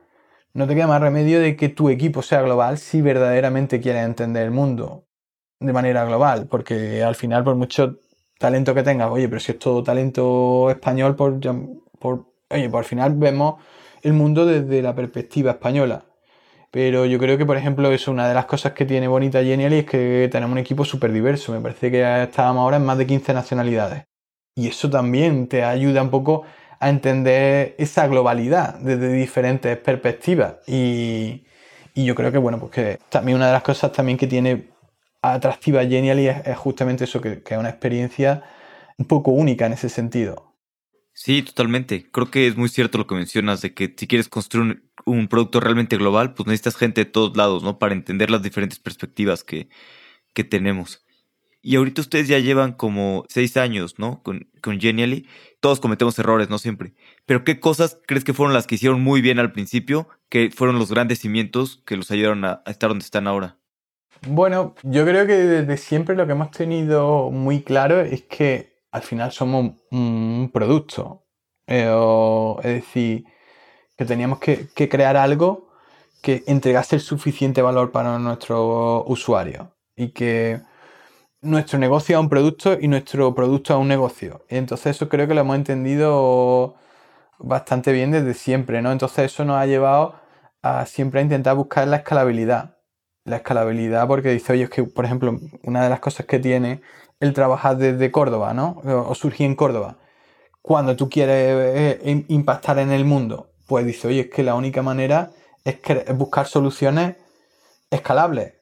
no te queda más remedio de que tu equipo sea global si verdaderamente quieres entender el mundo de manera global, porque al final por mucho talento que tengas, oye, pero si es todo talento español, por, por oye, por al final vemos el mundo desde la perspectiva española. Pero yo creo que, por ejemplo, es una de las cosas que tiene bonita Genial es que tenemos un equipo súper diverso. Me parece que estábamos ahora en más de 15 nacionalidades. Y eso también te ayuda un poco a entender esa globalidad desde diferentes perspectivas. Y, yo creo que, bueno, pues que también una de las cosas también que tiene atractiva Genially es, es justamente eso, que, que es una experiencia un poco única en ese sentido. Sí, totalmente. Creo que es muy cierto lo que mencionas de que si quieres construir un, producto realmente global, pues necesitas gente de todos lados, ¿no? Para entender las diferentes perspectivas que, que tenemos. Y ahorita ustedes ya llevan como seis años, ¿no? Con, con Genially. Todos cometemos errores, no siempre. Pero ¿qué cosas crees que fueron las que hicieron muy bien al principio, que fueron los grandes cimientos que los ayudaron a, estar donde están ahora? Bueno, yo creo que desde siempre lo que hemos tenido muy claro es que al final somos un producto. Eh, es decir, que teníamos que, crear algo que entregase el suficiente valor para nuestros usuarios y que nuestro negocio a un producto y nuestro producto a un negocio. Entonces eso creo que lo hemos entendido bastante bien desde siempre, ¿no? Entonces eso nos ha llevado a siempre a intentar buscar la escalabilidad. La escalabilidad porque dice, oye, es que, por ejemplo, una de las cosas que tiene el trabajar desde Córdoba, ¿no? O surgir en Córdoba. Cuando tú quieres eh, impactar en el mundo, pues dice, oye, es que la única manera es buscar soluciones escalables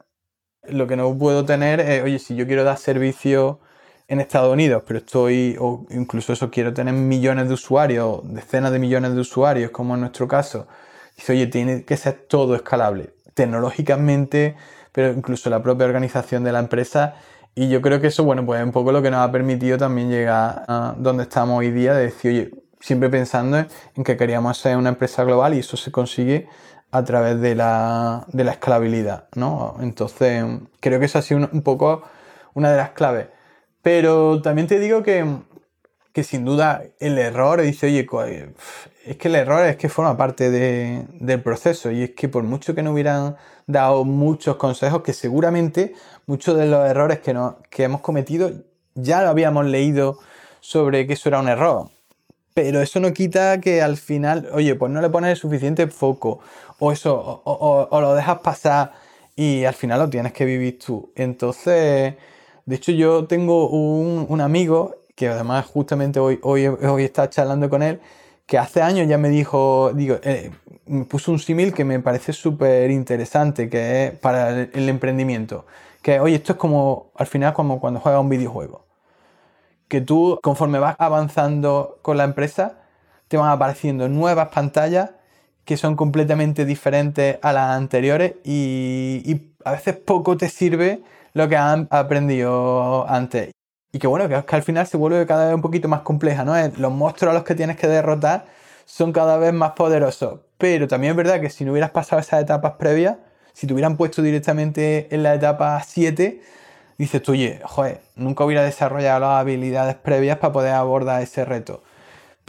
lo que no puedo tener es, oye, si yo quiero dar servicio en Estados Unidos, pero estoy, o incluso eso, quiero tener millones de usuarios, decenas de millones de usuarios, como en nuestro caso, dice, oye, tiene que ser todo escalable, tecnológicamente, pero incluso la propia organización de la empresa. Y yo creo que eso, bueno, pues es un poco lo que nos ha permitido también llegar a donde estamos hoy día, de decir, oye, siempre pensando en que queríamos ser una empresa global y eso se consigue a través de la, de la escalabilidad, ¿no? Entonces, creo que eso ha sido un, poco una de las claves. Pero también te digo que, que sin duda el error, dice, oye, es que el error es que forma parte del proceso y es que por mucho que no hubieran dado muchos consejos, que seguramente muchos de los errores que, no, que hemos cometido ya lo habíamos leído sobre que eso era un error. Pero eso no quita que al final, oye, pues no le pones el suficiente foco o eso, o, lo dejas pasar y al final lo tienes que vivir tú. Entonces, de hecho yo tengo un, amigo que además justamente hoy, hoy, hoy está charlando con él, que hace años ya me dijo, digo, eh, me puso un símil que me parece súper interesante, que es para el, emprendimiento. Que, oye, esto es como, al final, como cuando juegas un videojuego. Que tú, conforme vas avanzando con la empresa, te van apareciendo nuevas pantallas que son completamente diferentes a las anteriores y, a veces poco te sirve lo que has aprendido antes. Y que bueno, que, que al final se vuelve cada vez un poquito más compleja, ¿no? Los monstruos a los que tienes que derrotar son cada vez más poderosos. Pero también es verdad que si no hubieras pasado esas etapas previas, si te hubieran puesto directamente en la etapa 7, dices tú, oye, joder, nunca hubiera desarrollado las habilidades previas para poder abordar ese reto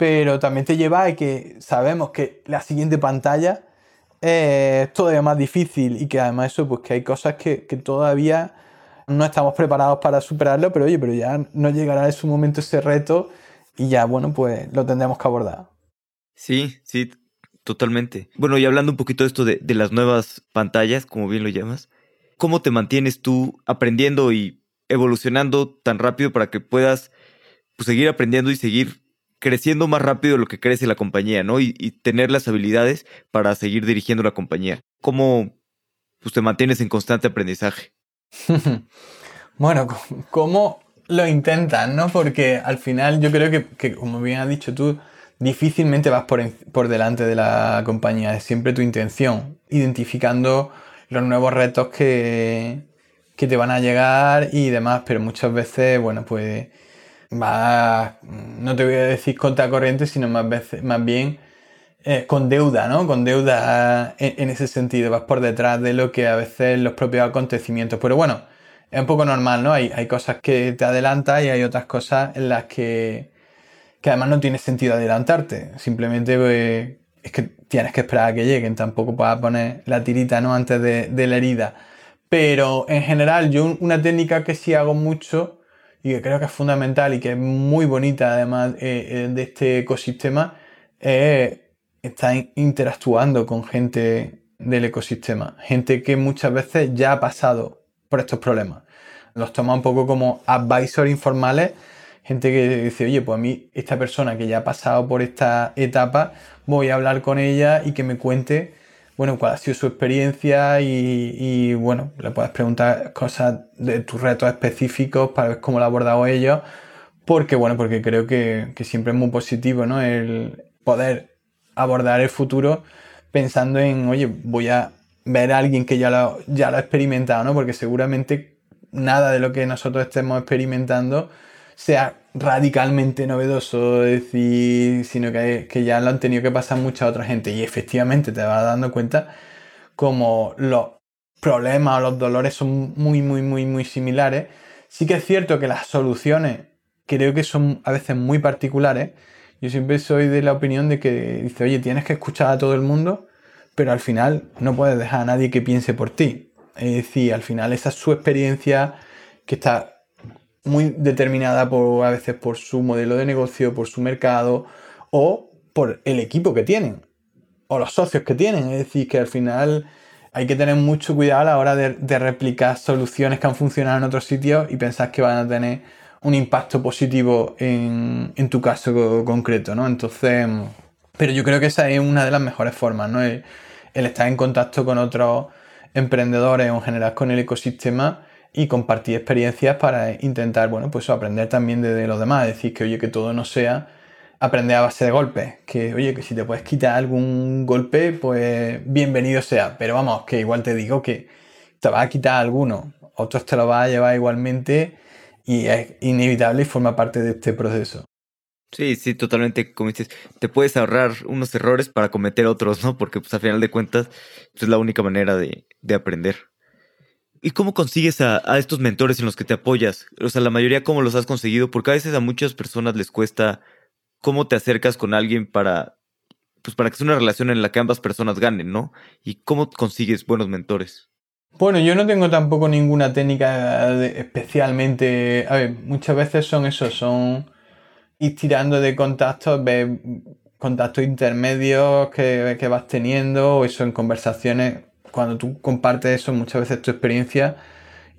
pero también te lleva a que sabemos que la siguiente pantalla es todavía más difícil y que además eso, pues que hay cosas que, todavía no estamos preparados para superarlo, pero oye, pero ya no llegará en su momento ese reto y ya, bueno, pues lo tendremos que abordar. Sí, sí, totalmente. Bueno, y hablando un poquito de esto de, de las nuevas pantallas, como bien lo llamas, ¿cómo te mantienes tú aprendiendo y evolucionando tan rápido para que puedas pues, seguir aprendiendo y seguir creciendo más rápido de lo que crece la compañía, ¿no? Y, tener las habilidades para seguir dirigiendo la compañía. ¿Cómo pues, te mantienes en constante aprendizaje? *laughs* bueno, ¿cómo lo intentas, no? Porque al final yo creo que, como bien has dicho tú, difícilmente vas por, por delante de la compañía. Es siempre tu intención, identificando los nuevos retos que, que te van a llegar y demás, pero muchas veces, bueno, pues va, no te voy a decir contra corriente, sino más, veces, más bien eh, con deuda, ¿no? Con deuda en, ese sentido, vas por detrás de lo que a veces los propios acontecimientos. Pero bueno, es un poco normal, ¿no? Hay, hay cosas que te adelantas y hay otras cosas en las que, que además no tiene sentido adelantarte. Simplemente pues, es que tienes que esperar a que lleguen, tampoco puedas poner la tirita, ¿no? Antes de, de la herida. Pero en general, yo una técnica que sí hago mucho y que creo que es fundamental y que es muy bonita además eh, eh, de este ecosistema es estar interactuando con gente del ecosistema, gente que muchas veces ya ha pasado por estos problemas. Los toma un poco como advisors informales, gente que dice, oye, pues a mí esta persona que ya ha pasado por esta etapa, voy a hablar con ella y que me cuente bueno, cuál ha sido su experiencia y, bueno, le puedes preguntar cosas de tus retos específicos para ver cómo lo ha abordado ellos, porque bueno, porque creo que, siempre es muy positivo, ¿no? El poder abordar el futuro pensando en, oye, voy a ver a alguien que ya lo, ya lo ha experimentado, ¿no? Porque seguramente nada de lo que nosotros estemos experimentando sea radicalmente novedoso, decir, sino que, que, ya lo han tenido que pasar mucha otra gente. Y efectivamente te vas dando cuenta como los problemas o los dolores son muy, muy, muy, muy similares. Sí que es cierto que las soluciones creo que son a veces muy particulares. Yo siempre soy de la opinión de que dice, oye, tienes que escuchar a todo el mundo, pero al final no puedes dejar a nadie que piense por ti. Es decir, al final esa es su experiencia que está muy determinada por, a veces por su modelo de negocio, por su mercado o por el equipo que tienen o los socios que tienen. Es decir, que al final hay que tener mucho cuidado a la hora de, replicar soluciones que han funcionado en otros sitios y pensar que van a tener un impacto positivo en, tu caso concreto, ¿no? Entonces, pero yo creo que esa es una de las mejores formas, ¿no? El, el estar en contacto con otros emprendedores o en general con el ecosistema y compartir experiencias para intentar, bueno, pues aprender también de, los demás. Decir que, oye, que todo no sea aprender a base de golpes. Que, oye, que si te puedes quitar algún golpe, pues bienvenido sea. Pero vamos, que igual te digo que te vas a quitar alguno, otros te lo vas a llevar igualmente y es inevitable y forma parte de este proceso. Sí, sí, totalmente, como dices, te puedes ahorrar unos errores para cometer otros, ¿no? Porque pues final de cuentas es la única manera de, de aprender. ¿Y cómo consigues a, estos mentores en los que te apoyas? O sea, la mayoría, ¿cómo los has conseguido? Porque a veces a muchas personas les cuesta cómo te acercas con alguien para, pues para que sea una relación en la que ambas personas ganen, ¿no? ¿Y cómo consigues buenos mentores? Bueno, yo no tengo tampoco ninguna técnica especialmente... A ver, muchas veces son eso, son ir tirando de contactos, ver contactos intermedios que, que vas teniendo, o eso en conversaciones, cuando tú compartes eso, muchas veces tu experiencia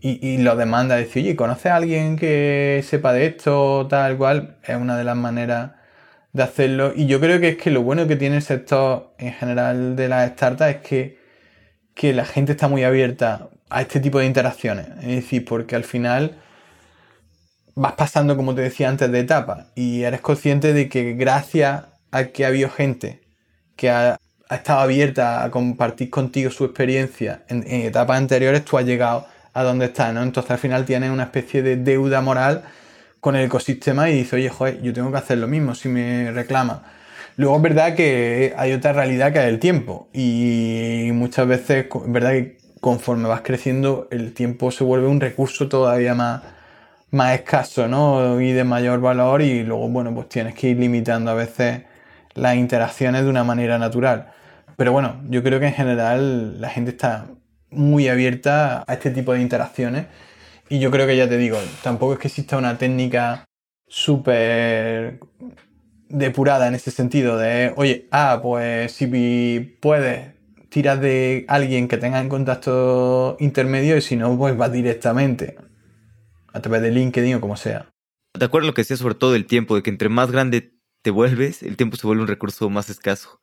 y, lo demanda, decir, oye, ¿conoces a alguien que sepa de esto, tal cual? Es una de las maneras de hacerlo. Y yo creo que es que lo bueno que tiene el sector en general de las startups es que, que la gente está muy abierta a este tipo de interacciones. Es decir, porque al final vas pasando, como te decía antes, de etapa y eres consciente de que gracias a que ha habido gente que ha, estado abierta a compartir contigo su experiencia en, en, etapas anteriores, tú has llegado a donde estás, ¿no? Entonces al final tienes una especie de deuda moral con el ecosistema y dices, oye, joder, yo tengo que hacer lo mismo si me reclama. Luego es verdad que hay otra realidad que es el tiempo y muchas veces es verdad que conforme vas creciendo el tiempo se vuelve un recurso todavía más más escaso, ¿no? Y de mayor valor y luego, bueno, pues tienes que ir limitando a veces las interacciones de una manera natural. Pero bueno, yo creo que en general la gente está muy abierta a este tipo de interacciones y yo creo que ya te digo, tampoco es que exista una técnica súper depurada en ese sentido de, oye, ah, pues si puedes tirar de alguien que tenga en contacto intermedio y si no, pues vas directamente a través de LinkedIn o como sea. De acuerdo a lo que decía sobre todo el tiempo, de que entre más grande te vuelves, el tiempo se vuelve un recurso más escaso.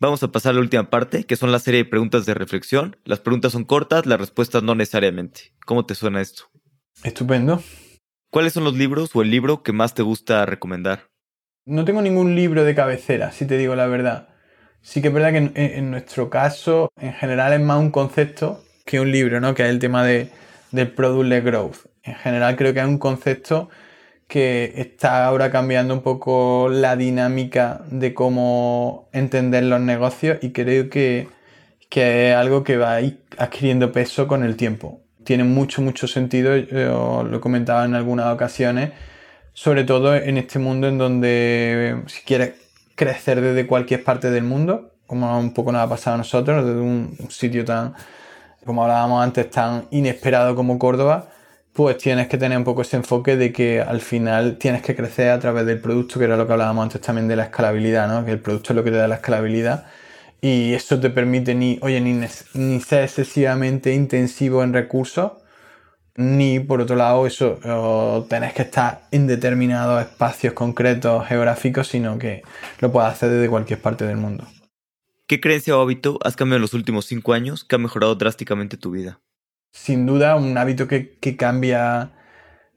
Vamos a pasar a la última parte, que son la serie de preguntas de reflexión. Las preguntas son cortas, las respuestas no necesariamente. ¿Cómo te suena esto? Estupendo. ¿Cuáles son los libros o el libro que más te gusta recomendar? No tengo ningún libro de cabecera, si te digo la verdad. Sí que es verdad que en, en nuestro caso, en general, es más un concepto que un libro, ¿no? Que es el tema de, del Product Growth en general creo que es un concepto que está ahora cambiando un poco la dinámica de cómo entender los negocios y creo que, es algo que va adquiriendo peso con el tiempo. Tiene mucho, mucho sentido, yo lo he comentado en algunas ocasiones, sobre todo en este mundo en donde si quieres crecer desde cualquier parte del mundo, como un poco nos ha pasado a nosotros, desde un sitio tan, como hablábamos antes, tan inesperado como Córdoba, pues tienes que tener un poco ese enfoque de que al final tienes que crecer a través del producto, que era lo que hablábamos antes también de la escalabilidad, ¿no? Que el producto es lo que te da la escalabilidad y eso te permite ni, oye, ni, ni ser excesivamente intensivo en recursos, ni por otro lado eso, tenés que estar en determinados espacios concretos geográficos, sino que lo puedes hacer desde cualquier parte del mundo. ¿Qué creencia o hábito has cambiado en los últimos cinco años que ha mejorado drásticamente tu vida? Sin duda un hábito que, cambia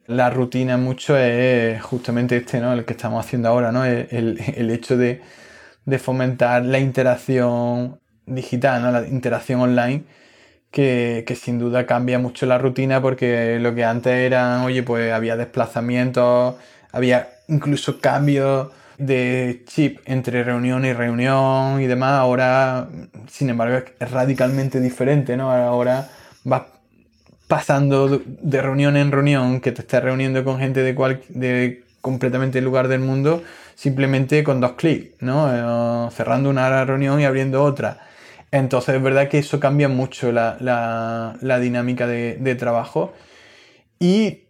la rutina mucho es justamente este, ¿no? El que estamos haciendo ahora, ¿no? El, hecho de, fomentar la interacción digital, ¿no? La interacción online, que, sin duda cambia mucho la rutina porque lo que antes era, oye, pues había desplazamientos, había incluso cambios de chip entre reunión y reunión y demás, ahora, sin embargo, es radicalmente diferente, ¿no? Ahora vas pasando de reunión en reunión, que te estás reuniendo con gente de, cual, de completamente lugar del mundo, simplemente con dos clics, ¿no? Eh, cerrando una reunión y abriendo otra. Entonces es verdad que eso cambia mucho la, dinámica de, de, trabajo y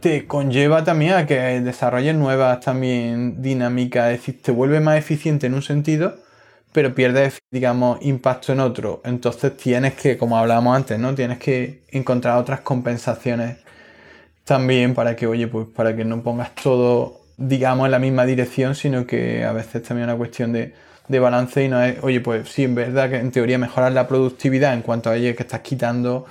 te conlleva también a que desarrolles nuevas también dinámicas, es decir, te vuelve más eficiente en un sentido, pero pierdes, digamos, impacto en otro. Entonces tienes que, como hablábamos antes, ¿no? Tienes que encontrar otras compensaciones también para que, oye, pues para que no pongas todo, digamos, en la misma dirección, sino que a veces también es una cuestión de, balance y no es, oye, pues sí, en verdad que en teoría mejorar la productividad en cuanto a, oye, que estás quitando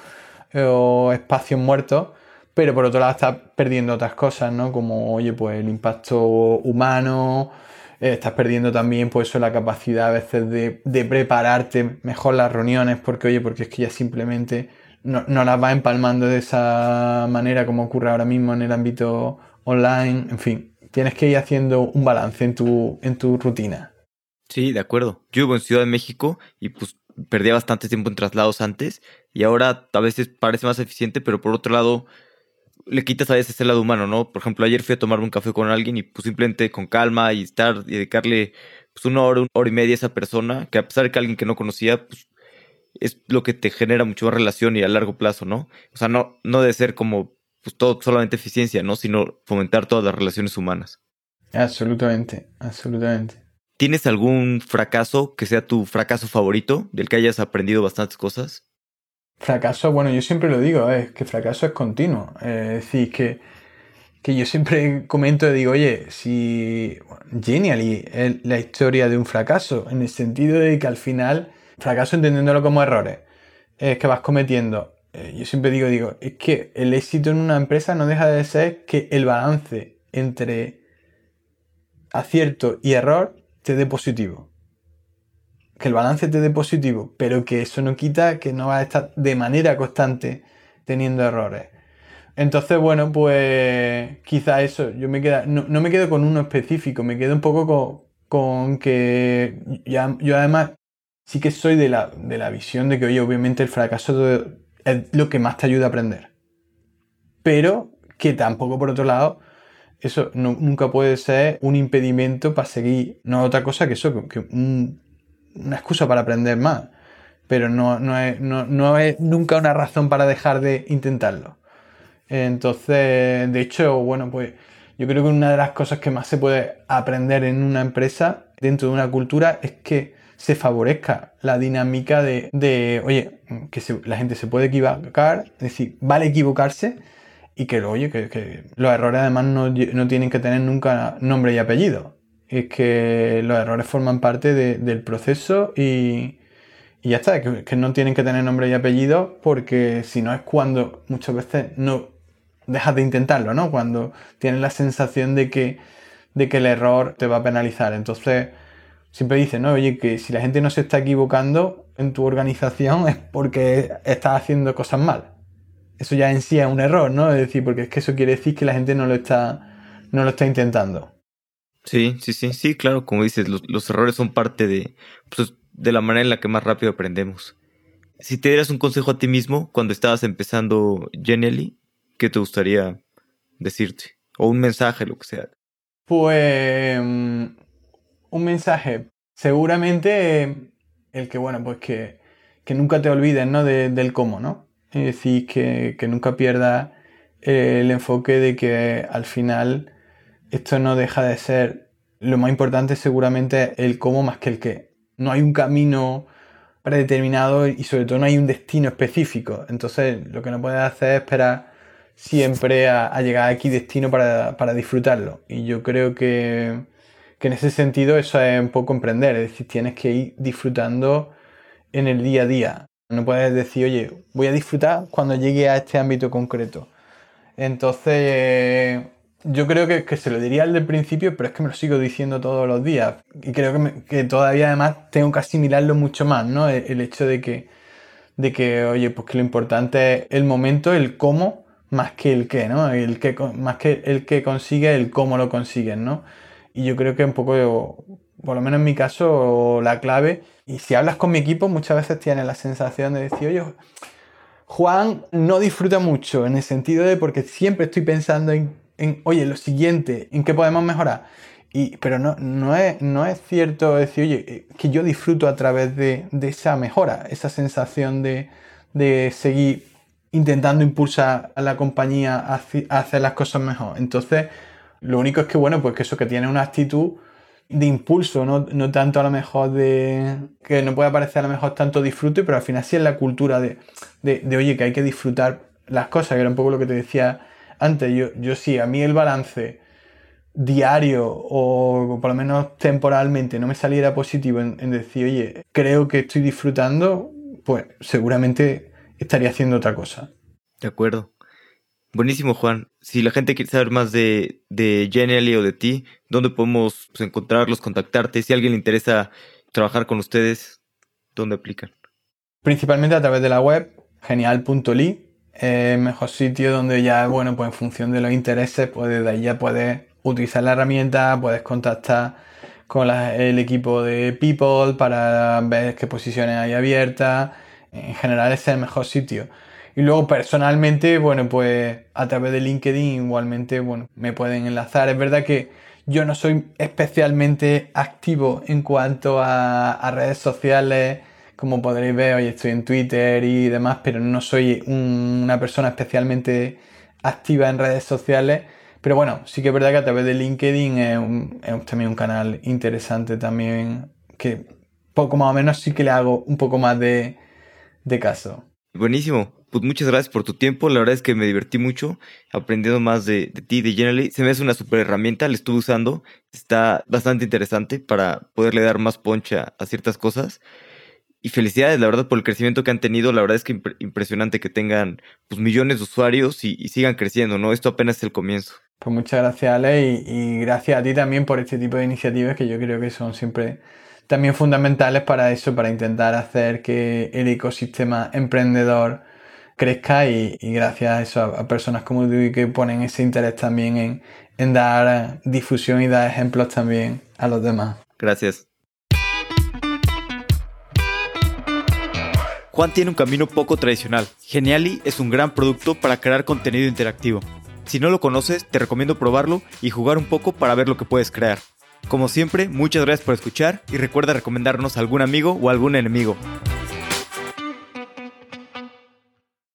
eh, espacios muertos, pero por otro lado estás perdiendo otras cosas, ¿no? Como, oye, pues el impacto humano, eh, estás perdiendo también pues eso, la capacidad a veces de, prepararte mejor las reuniones, porque oye, porque es que ya simplemente no, las va empalmando de esa manera como ocurre ahora mismo en el ámbito online, en fin, tienes que ir haciendo un balance en tu, en tu rutina. Sí, de acuerdo. Yo vivo en Ciudad de México y pues perdía bastante tiempo en traslados antes y ahora a veces parece más eficiente, pero por otro lado le quitas a veces el lado humano, ¿no? Por ejemplo, ayer fui a tomarme un café con alguien y pues simplemente con calma y estar y dedicarle pues una hora, una hora y media a esa persona, que a pesar de que alguien que no conocía, pues es lo que te genera mucho más relación y a largo plazo, ¿no? O sea, no, no debe ser como pues todo solamente eficiencia, ¿no? Sino fomentar todas las relaciones humanas. Absolutamente, absolutamente. ¿Tienes algún fracaso que sea tu fracaso favorito, del que hayas aprendido bastantes cosas? Fracaso, bueno, yo siempre lo digo, es que fracaso es continuo. es decir, que, que yo siempre comento y digo, oye, si Genially es la historia de un fracaso, en el sentido de que al final, fracaso entendiéndolo como errores, es que vas cometiendo. Eh, yo siempre digo, digo, es que el éxito en una empresa no deja de ser que el balance entre acierto y error te dé positivo. Que el balance te dé positivo, pero que eso no quita que no vas a estar de manera constante teniendo errores. Entonces, bueno, pues quizá eso, yo me queda, no, me quedo con uno específico, me quedo un poco con, que ya, yo además sí que soy de la, de la visión de que, oye, obviamente el fracaso es lo que más te ayuda a aprender. Pero que tampoco, por otro lado, eso nunca puede ser un impedimento para seguir, no otra cosa que eso, que una excusa para aprender más. Pero no, no, es, no, es nunca una razón para dejar de intentarlo. Entonces, de hecho, bueno, pues yo creo que una de las cosas que más se puede aprender en una empresa, dentro de una cultura, es que se favorezca la dinámica de, de oye, que la gente se puede equivocar, es decir, vale equivocarse, y que, oye, que, los errores además no, tienen que tener nunca nombre y apellido. Es que los errores forman parte del proceso y, ya está, que, no tienen que tener nombre y apellido porque si no es cuando muchas veces no dejas de intentarlo, ¿no? Cuando tienes la sensación de que, de que el error te va a penalizar. Entonces, siempre dicen, ¿no? Oye, que si la gente no se está equivocando en tu organización *laughs* es porque estás haciendo cosas mal eso ya en sí es un error, ¿no? Es decir, porque es que eso quiere decir que la gente no lo está, no lo está intentando. Sí, sí, sí, sí, claro, como dices, los, errores son parte de, pues, de la manera en la que más rápido aprendemos. Si te dieras un consejo a ti mismo cuando estabas empezando Genially, ¿qué te gustaría decirte? O un mensaje, lo que sea. Pues mm, un mensaje. Seguramente el que, bueno, pues que, que nunca te olvides, ¿no? del cómo, ¿no? Es decir, que, nunca pierda eh, el enfoque de que al final esto no deja de ser lo más importante seguramente el cómo más que el qué. No hay un camino predeterminado y sobre todo no hay un destino específico. Entonces lo que no puedes hacer es esperar siempre a, llegar a destino para, disfrutarlo. Y yo creo que, que, en ese sentido eso es un poco emprender, es decir, tienes que ir disfrutando en el día a día. No puedes decir, oye, voy a disfrutar cuando llegue a este ámbito concreto. Entonces, yo creo que, se lo diría al del principio, pero es que me lo sigo diciendo todos los días. Y creo que, todavía además tengo que asimilarlo mucho más, ¿no? El, hecho de que, de que, oye, pues que lo importante es el momento, el cómo, más que el qué, ¿no? El que, más que el que consigue, el cómo lo consigues, ¿no? Y yo creo que un poco, por lo menos en mi caso, la clave y si hablas con mi equipo, muchas veces tienes la sensación de decir, oye, Juan no disfruta mucho en el sentido de porque siempre estoy pensando en, oye, lo siguiente, en qué podemos mejorar. Y, pero no, no, es, no es cierto decir, oye, eh, que yo disfruto a través de, esa mejora, esa sensación de, seguir intentando impulsar a la compañía a, hacer las cosas mejor. Entonces, lo único es que, bueno, pues que eso que tiene una actitud de impulso, no, tanto a lo mejor de. que no puede parecer a lo mejor tanto disfrute, pero al final sí es la cultura de, de, oye, que hay que disfrutar las cosas, que era un poco lo que te decía antes. Yo, yo sí, a mí el balance diario o por lo menos temporalmente no me saliera positivo en, en decir, oye, creo que estoy disfrutando, pues seguramente estaría haciendo otra cosa. De acuerdo. Buenísimo, Juan. Si la gente quiere saber más de, de Genially o de ti, ¿dónde podemos pues, encontrarlos, contactarte? Si a alguien le interesa trabajar con ustedes, ¿dónde aplican? Principalmente a través de la web, genial.ly, el mejor sitio donde ya, bueno, pues en función de los intereses, pues desde ahí ya puedes utilizar la herramienta, puedes contactar con el equipo de People para ver qué posiciones hay abiertas. En general ese es el mejor sitio. Y luego personalmente, bueno, pues a través de LinkedIn igualmente, bueno, me pueden enlazar. Es verdad que yo no soy especialmente activo en cuanto a, redes sociales. Como podréis ver, hoy estoy en Twitter y demás, pero no soy una persona especialmente activa en redes sociales. Pero bueno, sí que es verdad que a través de LinkedIn es, también un canal interesante también, que poco más o menos sí que le hago un poco más de, de caso. Buenísimo. Pues muchas gracias por tu tiempo. La verdad es que me divertí mucho aprendiendo más de, ti, de Generally. Se me hace una super herramienta, la estuve usando. Está bastante interesante para poderle dar más poncha a ciertas cosas. Y felicidades, la verdad, por el crecimiento que han tenido. La verdad es que impresionante que tengan pues, millones de usuarios y, sigan creciendo, ¿no? Esto apenas es el comienzo. Pues muchas gracias, Ale, y, y gracias a ti también por este tipo de iniciativas que yo creo que son siempre también fundamentales para eso, para intentar hacer que el ecosistema emprendedor crezca y, gracias a eso a, personas como tú que ponen ese interés también en, dar difusión y dar ejemplos también a los demás. Gracias. Juan tiene un camino poco tradicional. Geniali es un gran producto para crear contenido interactivo. Si no lo conoces, te recomiendo probarlo y jugar un poco para ver lo que puedes crear. Como siempre, muchas gracias por escuchar y recuerda recomendarnos a algún amigo o algún enemigo.